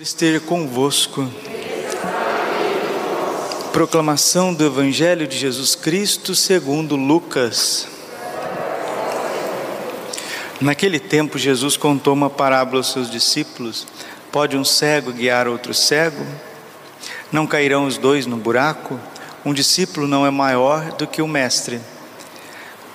esteja convosco. Proclamação do Evangelho de Jesus Cristo segundo Lucas. Naquele tempo, Jesus contou uma parábola aos seus discípulos: Pode um cego guiar outro cego? Não cairão os dois no buraco? Um discípulo não é maior do que o mestre.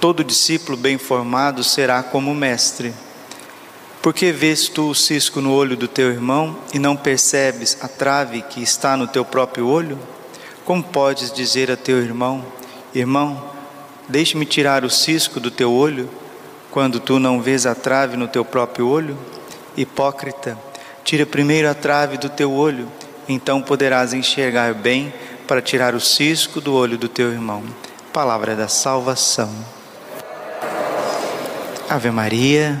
Todo discípulo bem formado será como o mestre. Por que vês tu o cisco no olho do teu irmão e não percebes a trave que está no teu próprio olho? Como podes dizer a teu irmão: Irmão, deixe-me tirar o cisco do teu olho, quando tu não vês a trave no teu próprio olho? Hipócrita, tira primeiro a trave do teu olho, então poderás enxergar bem para tirar o cisco do olho do teu irmão. Palavra da salvação. Ave Maria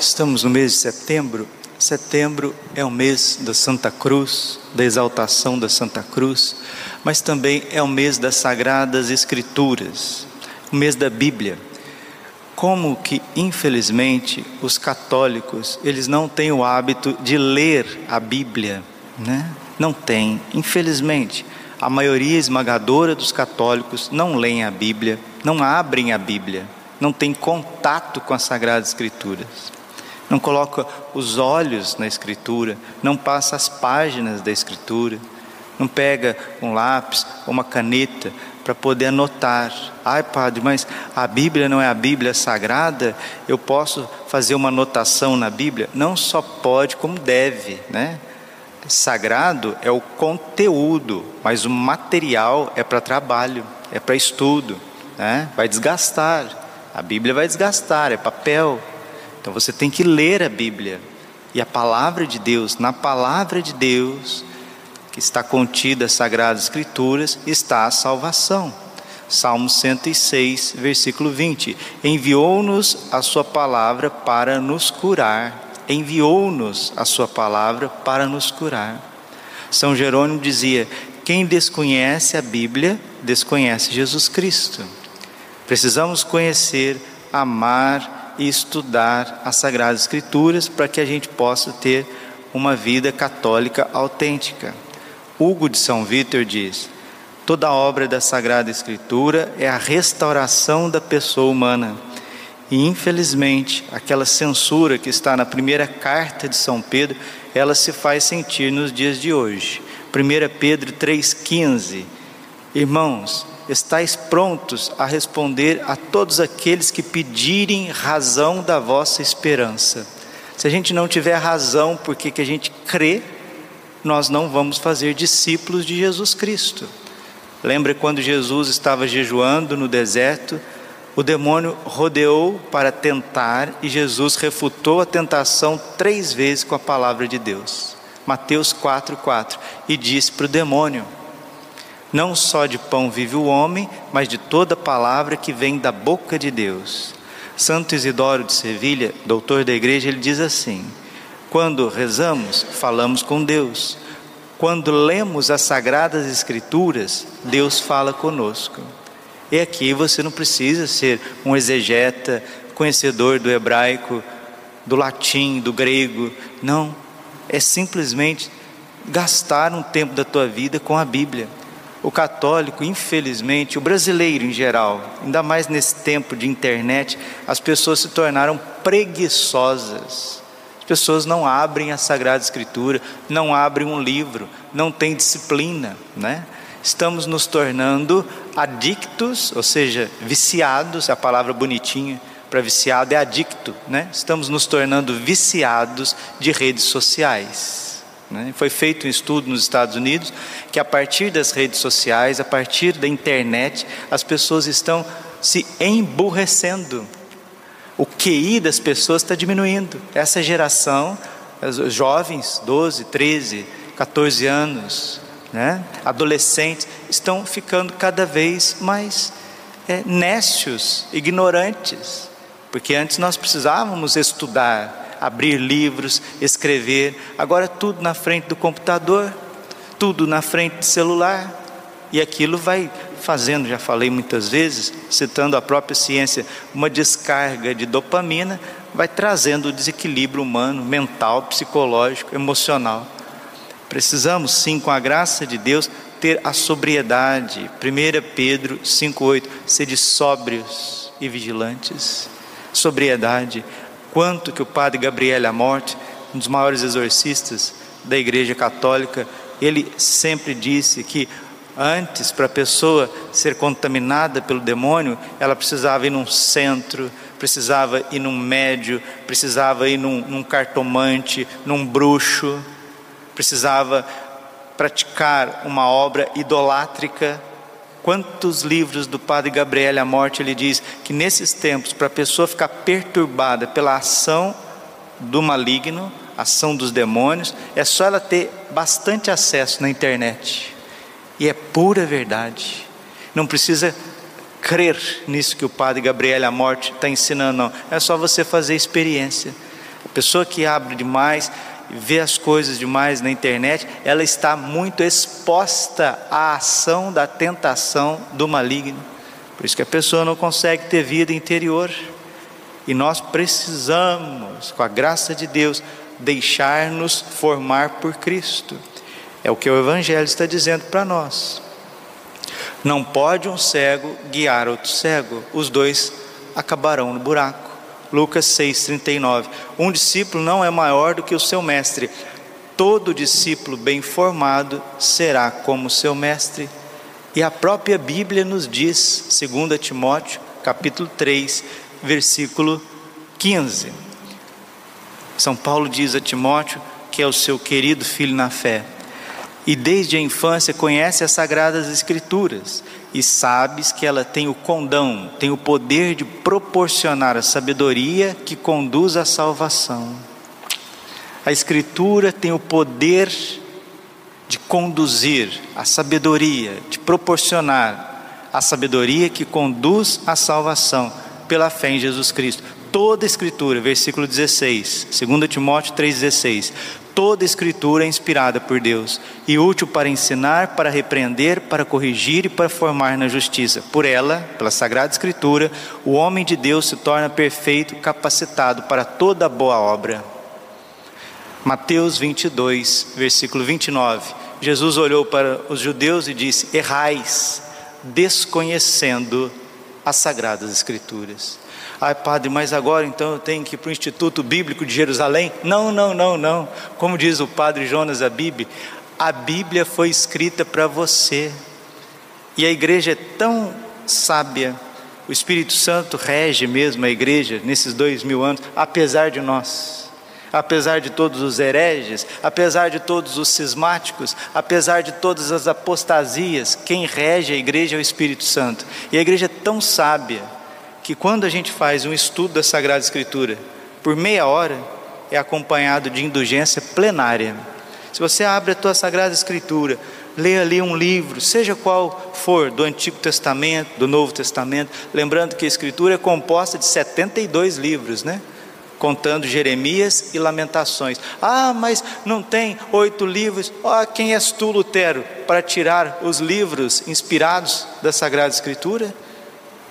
Estamos no mês de setembro. Setembro é o mês da Santa Cruz, da exaltação da Santa Cruz, mas também é o mês das Sagradas Escrituras, o mês da Bíblia. Como que, infelizmente, os católicos, eles não têm o hábito de ler a Bíblia, né? Não tem, infelizmente. A maioria esmagadora dos católicos não leem a Bíblia, não abrem a Bíblia, não tem contato com as Sagradas Escrituras não coloca os olhos na Escritura, não passa as páginas da Escritura, não pega um lápis ou uma caneta para poder anotar. Ai, padre, mas a Bíblia não é a Bíblia sagrada? Eu posso fazer uma anotação na Bíblia? Não só pode, como deve, né? Sagrado é o conteúdo, mas o material é para trabalho, é para estudo, né? Vai desgastar. A Bíblia vai desgastar, é papel, então você tem que ler a Bíblia. E a palavra de Deus, na palavra de Deus, que está contida as Sagradas Escrituras, está a salvação. Salmo 106, versículo 20: Enviou-nos a Sua palavra para nos curar. Enviou-nos a Sua palavra para nos curar. São Jerônimo dizia: Quem desconhece a Bíblia, desconhece Jesus Cristo. Precisamos conhecer, amar e estudar as Sagradas Escrituras para que a gente possa ter uma vida católica autêntica. Hugo de São Vítor diz: toda obra da Sagrada Escritura é a restauração da pessoa humana. E infelizmente, aquela censura que está na primeira carta de São Pedro, ela se faz sentir nos dias de hoje. 1 Pedro 3,15. Irmãos, estáis prontos a responder a todos aqueles que pedirem razão da vossa esperança. Se a gente não tiver razão porque que a gente crê, nós não vamos fazer discípulos de Jesus Cristo. Lembra quando Jesus estava jejuando no deserto, o demônio rodeou para tentar e Jesus refutou a tentação três vezes com a palavra de Deus. Mateus 4,4 e disse para o demônio: não só de pão vive o homem, mas de toda palavra que vem da boca de Deus. Santo Isidoro de Sevilha, doutor da igreja, ele diz assim: quando rezamos, falamos com Deus. Quando lemos as sagradas escrituras, Deus fala conosco. E aqui você não precisa ser um exegeta, conhecedor do hebraico, do latim, do grego. Não, é simplesmente gastar um tempo da tua vida com a Bíblia o católico, infelizmente, o brasileiro em geral, ainda mais nesse tempo de internet, as pessoas se tornaram preguiçosas. As pessoas não abrem a Sagrada Escritura, não abrem um livro, não têm disciplina, né? Estamos nos tornando adictos, ou seja, viciados, a palavra bonitinha para viciado é adicto, né? Estamos nos tornando viciados de redes sociais. Né? Foi feito um estudo nos Estados Unidos que, a partir das redes sociais, a partir da internet, as pessoas estão se emburrecendo. O QI das pessoas está diminuindo. Essa geração jovens, 12, 13, 14 anos, né? adolescentes, estão ficando cada vez mais é, ignorantes, porque antes nós precisávamos estudar, abrir livros, escrever, agora tudo na frente do computador, tudo na frente do celular, e aquilo vai fazendo, já falei muitas vezes, citando a própria ciência, uma descarga de dopamina, vai trazendo o desequilíbrio humano, mental, psicológico, emocional. Precisamos sim, com a graça de Deus, ter a sobriedade. 1 Pedro 5,8: sede sóbrios e vigilantes. Sobriedade. Quanto que o padre Gabriel Morte, um dos maiores exorcistas da Igreja Católica, ele sempre disse que antes, para a pessoa ser contaminada pelo demônio, ela precisava ir num centro, precisava ir num médio, precisava ir num, num cartomante, num bruxo, precisava praticar uma obra idolátrica. Quantos livros do Padre Gabriel à morte ele diz que nesses tempos, para a pessoa ficar perturbada pela ação do maligno, ação dos demônios, é só ela ter bastante acesso na internet. E é pura verdade. Não precisa crer nisso que o Padre Gabriel à morte está ensinando, não. É só você fazer experiência. A pessoa que abre demais, vê as coisas demais na internet, ela está muito exposta à ação da tentação do maligno. Por isso que a pessoa não consegue ter vida interior. E nós precisamos, com a graça de Deus, deixar-nos formar por Cristo. É o que o Evangelho está dizendo para nós. Não pode um cego guiar outro cego, os dois acabarão no buraco. Lucas 6,39. Um discípulo não é maior do que o seu mestre. Todo discípulo bem formado será como seu mestre. E a própria Bíblia nos diz, 2 Timóteo, capítulo 3, versículo 15. São Paulo diz a Timóteo, que é o seu querido filho na fé, e desde a infância conhece as sagradas escrituras e sabes que ela tem o condão, tem o poder de proporcionar a sabedoria que conduz à salvação. A Escritura tem o poder de conduzir a sabedoria, de proporcionar a sabedoria que conduz à salvação pela fé em Jesus Cristo. Toda a Escritura, versículo 16, 2 Timóteo 3,16, Toda escritura é inspirada por Deus e útil para ensinar, para repreender, para corrigir e para formar na justiça. Por ela, pela Sagrada Escritura, o homem de Deus se torna perfeito, capacitado para toda boa obra. Mateus 22, versículo 29. Jesus olhou para os judeus e disse: Errais, desconhecendo as Sagradas Escrituras. Ai, padre, mas agora então eu tenho que ir para o Instituto Bíblico de Jerusalém? Não, não, não, não. Como diz o padre Jonas Abib, a Bíblia foi escrita para você. E a igreja é tão sábia, o Espírito Santo rege mesmo a igreja nesses dois mil anos, apesar de nós. Apesar de todos os hereges, apesar de todos os cismáticos, apesar de todas as apostasias, quem rege a igreja é o Espírito Santo. E a igreja é tão sábia que quando a gente faz um estudo da Sagrada Escritura por meia hora, é acompanhado de indulgência plenária. Se você abre a tua Sagrada Escritura, lê ali um livro, seja qual for, do Antigo Testamento, do Novo Testamento, lembrando que a Escritura é composta de 72 livros, né? Contando Jeremias e Lamentações. Ah, mas não tem oito livros. Ah, quem és tu, Lutero, para tirar os livros inspirados da Sagrada Escritura?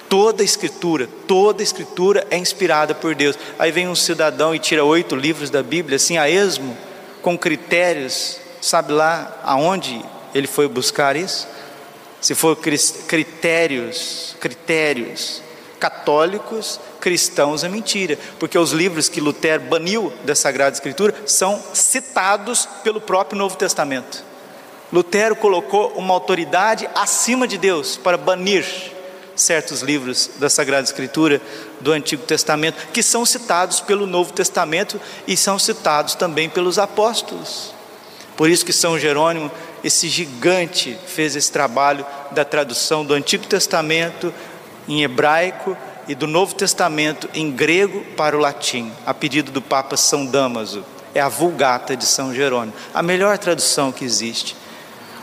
Toda escritura, toda escritura é inspirada por Deus. Aí vem um cidadão e tira oito livros da Bíblia, assim a esmo, com critérios, sabe lá aonde ele foi buscar isso? Se for critérios, critérios católicos, cristãos é mentira, porque os livros que Lutero baniu da Sagrada Escritura são citados pelo próprio Novo Testamento. Lutero colocou uma autoridade acima de Deus para banir certos livros da Sagrada Escritura do Antigo Testamento, que são citados pelo Novo Testamento e são citados também pelos apóstolos. Por isso que São Jerônimo, esse gigante, fez esse trabalho da tradução do Antigo Testamento em hebraico e do Novo Testamento em grego para o latim, a pedido do Papa São Damaso. é a Vulgata de São Jerônimo, a melhor tradução que existe.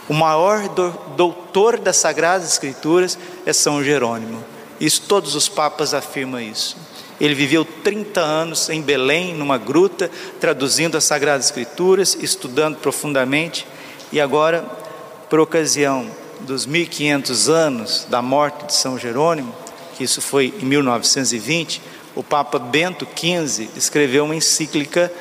O maior doutor das Sagradas Escrituras é São Jerônimo. Isso todos os papas afirmam isso. Ele viveu 30 anos em Belém, numa gruta, traduzindo as Sagradas Escrituras, estudando profundamente, e agora, por ocasião dos 1500 anos da morte de São Jerônimo, que isso foi em 1920, o Papa Bento XV escreveu uma encíclica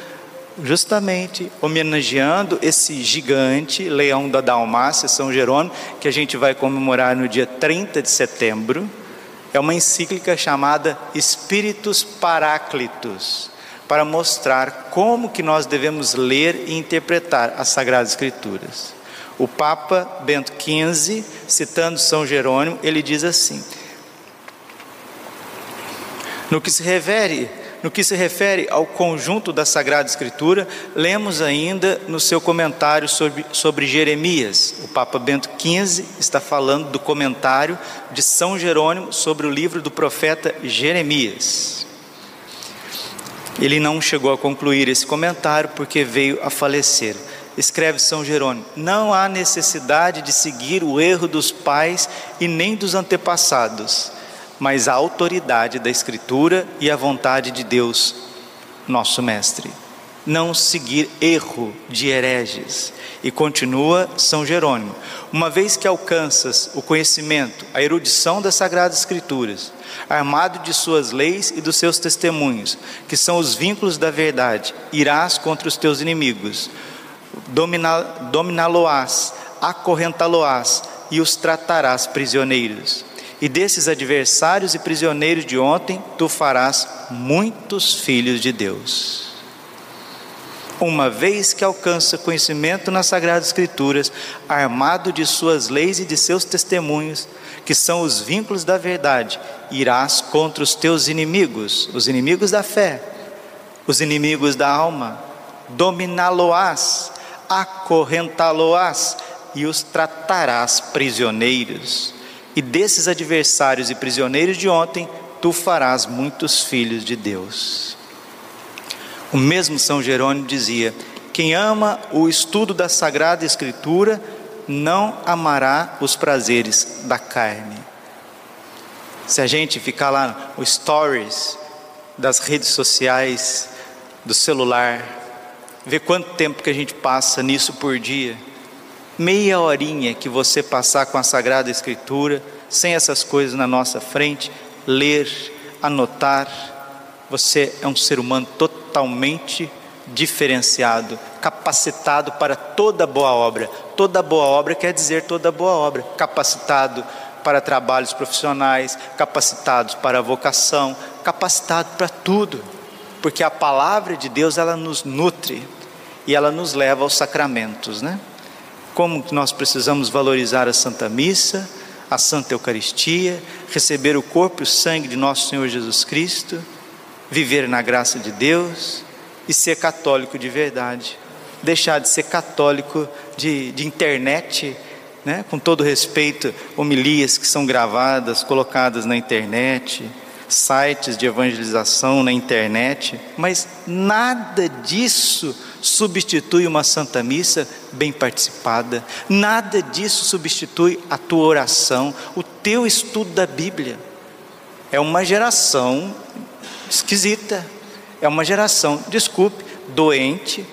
justamente homenageando esse gigante, leão da Dalmácia, São Jerônimo, que a gente vai comemorar no dia 30 de setembro é uma encíclica chamada Espíritos Paráclitos, para mostrar como que nós devemos ler e interpretar as Sagradas Escrituras. O Papa Bento XV, citando São Jerônimo, ele diz assim: No que se refere no que se refere ao conjunto da Sagrada Escritura, lemos ainda no seu comentário sobre, sobre Jeremias. O Papa Bento XV está falando do comentário de São Jerônimo sobre o livro do profeta Jeremias. Ele não chegou a concluir esse comentário porque veio a falecer. Escreve São Jerônimo: Não há necessidade de seguir o erro dos pais e nem dos antepassados mas a autoridade da Escritura e a vontade de Deus, nosso Mestre. Não seguir erro de hereges. E continua São Jerônimo: uma vez que alcanças o conhecimento, a erudição das Sagradas Escrituras, armado de suas leis e dos seus testemunhos, que são os vínculos da verdade, irás contra os teus inimigos, dominá-lo-ás, acorrentá-lo-ás e os tratarás prisioneiros e desses adversários e prisioneiros de ontem tu farás muitos filhos de Deus. Uma vez que alcança conhecimento nas Sagradas Escrituras, armado de suas leis e de seus testemunhos, que são os vínculos da verdade, irás contra os teus inimigos, os inimigos da fé, os inimigos da alma, dominá-lo-ás, acorrentá-lo-ás e os tratarás prisioneiros e desses adversários e prisioneiros de ontem, tu farás muitos filhos de Deus. O mesmo São Jerônimo dizia: quem ama o estudo da Sagrada Escritura não amará os prazeres da carne. Se a gente ficar lá no stories das redes sociais, do celular, ver quanto tempo que a gente passa nisso por dia meia horinha que você passar com a Sagrada Escritura, sem essas coisas na nossa frente, ler, anotar, você é um ser humano totalmente diferenciado, capacitado para toda boa obra. Toda boa obra quer dizer toda boa obra. Capacitado para trabalhos profissionais, capacitados para a vocação, capacitado para tudo. Porque a palavra de Deus ela nos nutre e ela nos leva aos sacramentos, né? Como nós precisamos valorizar a Santa Missa, a Santa Eucaristia, receber o corpo e o sangue de nosso Senhor Jesus Cristo, viver na graça de Deus e ser católico de verdade. Deixar de ser católico de, de internet, né? com todo respeito, homilias que são gravadas, colocadas na internet, sites de evangelização na internet, mas nada disso substitui uma santa missa bem participada, nada disso substitui a tua oração, o teu estudo da Bíblia. É uma geração esquisita, é uma geração, desculpe, doente,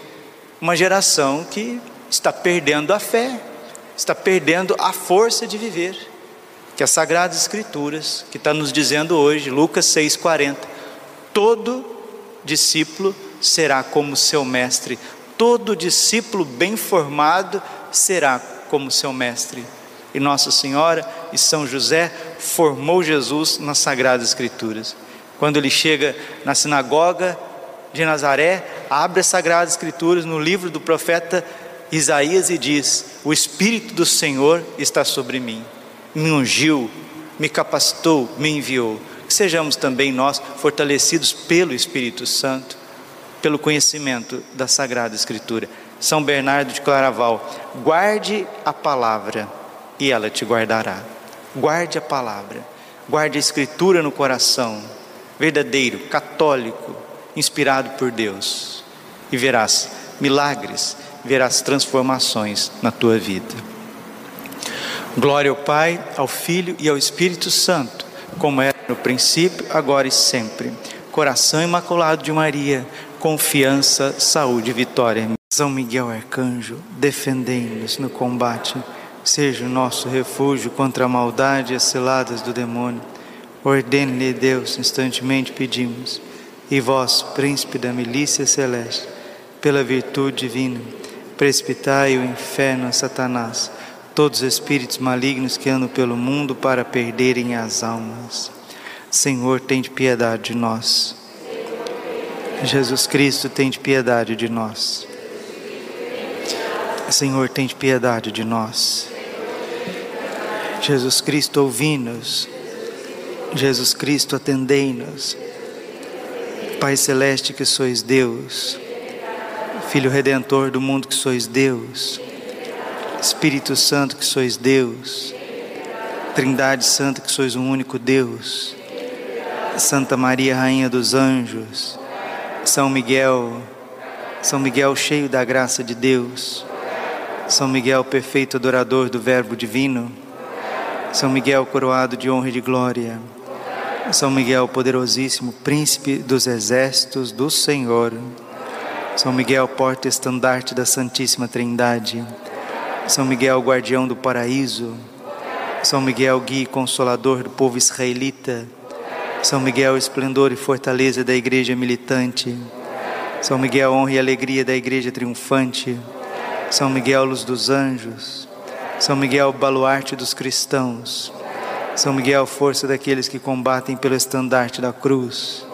uma geração que está perdendo a fé, está perdendo a força de viver. Que as Sagradas Escrituras, que está nos dizendo hoje, Lucas 6,40, todo discípulo será como seu mestre. Todo discípulo bem formado será como seu mestre. E Nossa Senhora e São José formou Jesus nas Sagradas Escrituras. Quando ele chega na sinagoga de Nazaré, abre as Sagradas Escrituras no livro do profeta Isaías e diz: O Espírito do Senhor está sobre mim, me ungiu, me capacitou, me enviou. Que sejamos também nós fortalecidos pelo Espírito Santo pelo conhecimento da Sagrada Escritura. São Bernardo de Claraval, guarde a palavra e ela te guardará. Guarde a palavra, guarde a Escritura no coração, verdadeiro, católico, inspirado por Deus. e verás milagres, verás transformações na tua vida. Glória ao Pai, ao Filho e ao Espírito Santo, como era no princípio, agora e sempre. Coração imaculado de Maria, confiança, saúde e vitória. São Miguel Arcanjo, defendei-nos no combate, seja o nosso refúgio contra a maldade e as ciladas do demônio. Ordene-lhe Deus, instantemente pedimos, e vós, príncipe da milícia celeste, pela virtude divina, precipitai o inferno a Satanás, todos os espíritos malignos que andam pelo mundo para perderem as almas. Senhor, tem de piedade de nós. Jesus Cristo, tem de piedade de nós. Senhor, tem de piedade de nós. Jesus Cristo, ouvi-nos. Jesus Cristo, atendei-nos. Pai Celeste, que sois Deus. Filho Redentor do mundo, que sois Deus. Espírito Santo, que sois Deus. Trindade Santa, que sois um único Deus. Santa Maria, Rainha dos Anjos. São Miguel, São Miguel cheio da graça de Deus. São Miguel, perfeito adorador do Verbo divino. São Miguel, coroado de honra e de glória. São Miguel, poderosíssimo príncipe dos exércitos do Senhor. São Miguel, porta-estandarte da Santíssima Trindade. São Miguel, guardião do paraíso. São Miguel, guia e consolador do povo israelita. São Miguel, esplendor e fortaleza da igreja militante. São Miguel, honra e alegria da igreja triunfante. São Miguel, luz dos anjos. São Miguel, baluarte dos cristãos. São Miguel, força daqueles que combatem pelo estandarte da cruz.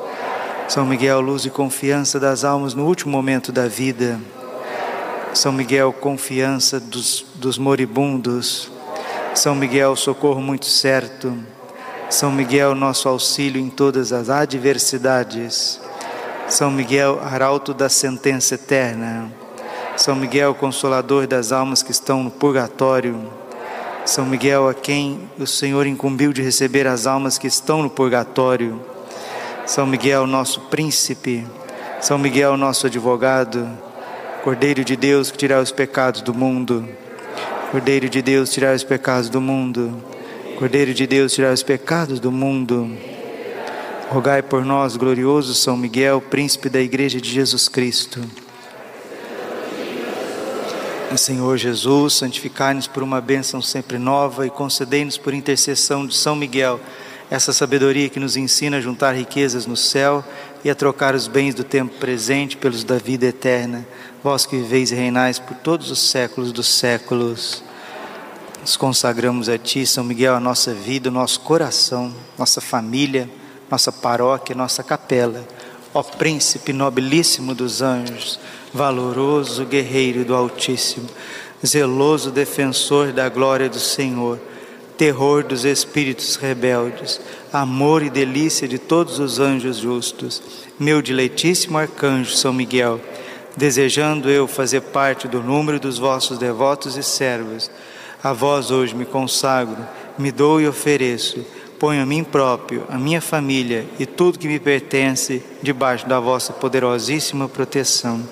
São Miguel, luz e confiança das almas no último momento da vida. São Miguel, confiança dos, dos moribundos. São Miguel, socorro muito certo. São Miguel, nosso auxílio em todas as adversidades. São Miguel, arauto da sentença eterna. São Miguel, consolador das almas que estão no purgatório. São Miguel, a quem o Senhor incumbiu de receber as almas que estão no purgatório. São Miguel, nosso príncipe. São Miguel, nosso advogado. Cordeiro de Deus que tirar os pecados do mundo. Cordeiro de Deus, tirar os pecados do mundo. Cordeiro de Deus, tirar os pecados do mundo. Rogai por nós, glorioso São Miguel, príncipe da Igreja de Jesus Cristo. Senhor Jesus, santificai-nos por uma bênção sempre nova e concedei-nos por intercessão de São Miguel essa sabedoria que nos ensina a juntar riquezas no céu e a trocar os bens do tempo presente pelos da vida eterna. Vós que viveis e reinais por todos os séculos dos séculos. Nos consagramos a Ti, São Miguel, a nossa vida, o nosso coração, nossa família, nossa paróquia, nossa capela. Ó Príncipe nobilíssimo dos anjos, valoroso guerreiro do Altíssimo, zeloso defensor da glória do Senhor, terror dos espíritos rebeldes, amor e delícia de todos os anjos justos, meu diletíssimo arcanjo São Miguel, desejando eu fazer parte do número dos vossos devotos e servos, a vós hoje me consagro, me dou e ofereço, ponho a mim próprio, a minha família e tudo que me pertence debaixo da vossa poderosíssima proteção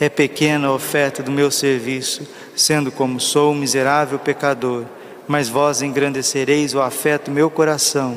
é pequena a oferta do meu serviço, sendo como sou um miserável pecador, mas vós engrandecereis o afeto do meu coração.